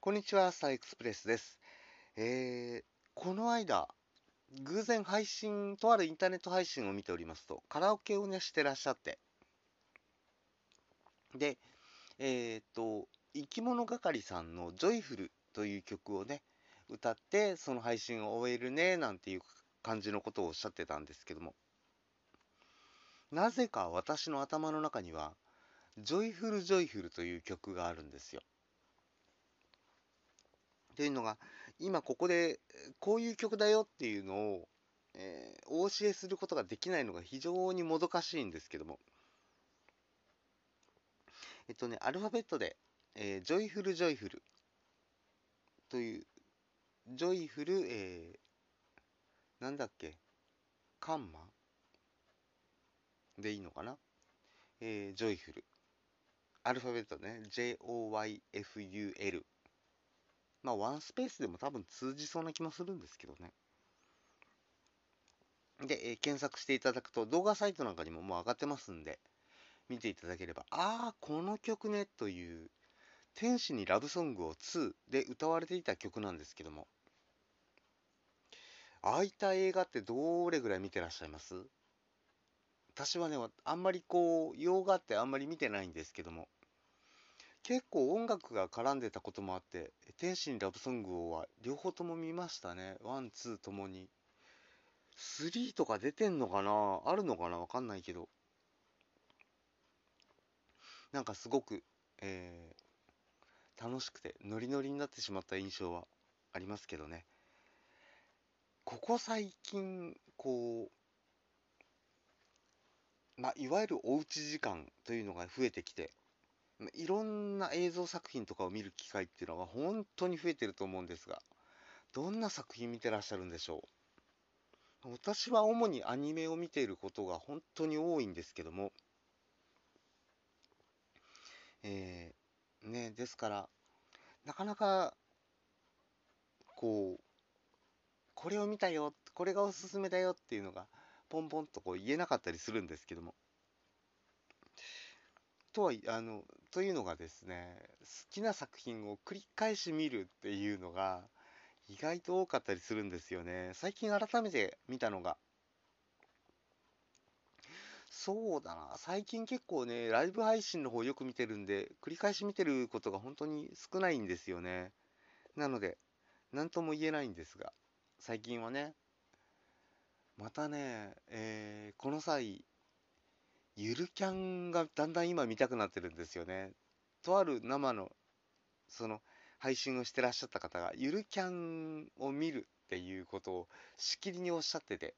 こんにちは、スターエクスプレスです。えー、この間、偶然配信、とあるインターネット配信を見ておりますと、カラオケをね、してらっしゃって、で、えっ、と、生き物係さんのじょいふるという曲をね、歌って、その配信を終えるね、なんていう感じのことをおっしゃってたんですけども、なぜか私の頭の中には、Joyful Joyful という曲があるんですよ。というのが、今ここでこういう曲だよっていうのを、えー、お教えすることができないのが非常にもどかしいんですけども、えっとね、アルファベットで、えー、 Joyful Joyful という、 Joyful、えー、なんだっけ、カンマ？でいいのかな？えー、ジョイフル。アルファベットね、J-O-Y-F-U-L まあ、ワンスペースでも多分通じそうな気もするんですけどね。で、えー、検索していただくと動画サイトなんかにももう上がってますんで、見ていただければ、ああ、この曲ね、という、天使にラブソングを2で歌われていた曲なんですけども、ああいった映画ってどれぐらい見てらっしゃいます？私はね、あんまりこう、洋画ってあんまり見てないんですけども、結構音楽が絡んでたこともあって、天使にラブソングをは両方とも見ましたね。 one、two ともに。3とか出てんのかな？あるのかな？わかんないけど。なんかすごく、えー、楽しくてノリノリになってしまった印象はありますけどね。ここ最近、こう、まあ、いわゆるおうち時間というのが増えてきて、いろんな映像作品とかを見る機会っていうのは本当に増えてると思うんですが、どんな作品見てらっしゃるんでしょう？私は主にアニメを見ていることが本当に多いんですけども、えー、ね、ですから、なかなか、こう、これを見たよ、これがおすすめだよっていうのが、ポンポンとこう言えなかったりするんですけども、とはあのというのがですね好きな作品を繰り返し見るっていうのが意外と多かったりするんですよね。最近改めて見たのが。そうだな。最近結構ねライブ配信の方よく見てるんで繰り返し見てることが本当に少ないんですよね。なので何とも言えないんですが最近はねまたね、えー、この際ゆるキャンがだんだん今見たくなってるんですよね。とある生の、その、配信をしてらっしゃった方が、ゆるキャンを見るっていうことをしきりにおっしゃってて。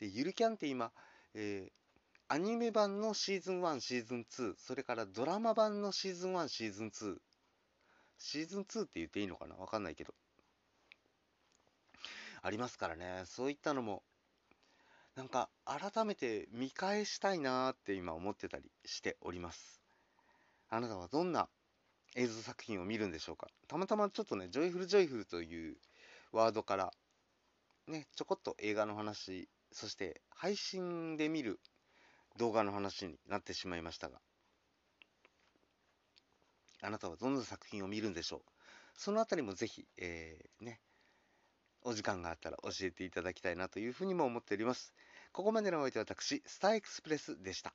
で、ゆるキャンって今、えー、アニメ版のシーズン1、シーズン2、それからドラマ版のシーズン1、シーズン2、シーズン2って言っていいのかな？わかんないけど。ありますからね。そういったのもなんか改めて見返したいなーって今思ってたりしております。あなたはどんな映像作品を見るんでしょうか？たまたまちょっとね、 Joyful Joyful というワードから、ね、ちょこっと映画の話、そして配信で見る動画の話になってしまいましたが、あなたはどんな作品を見るんでしょう？そのあたりもぜひ、えー、ね、お時間があったら教えていただきたいなというふうにも思っております。ここまでのお相手は私、スターエクスプレスでした。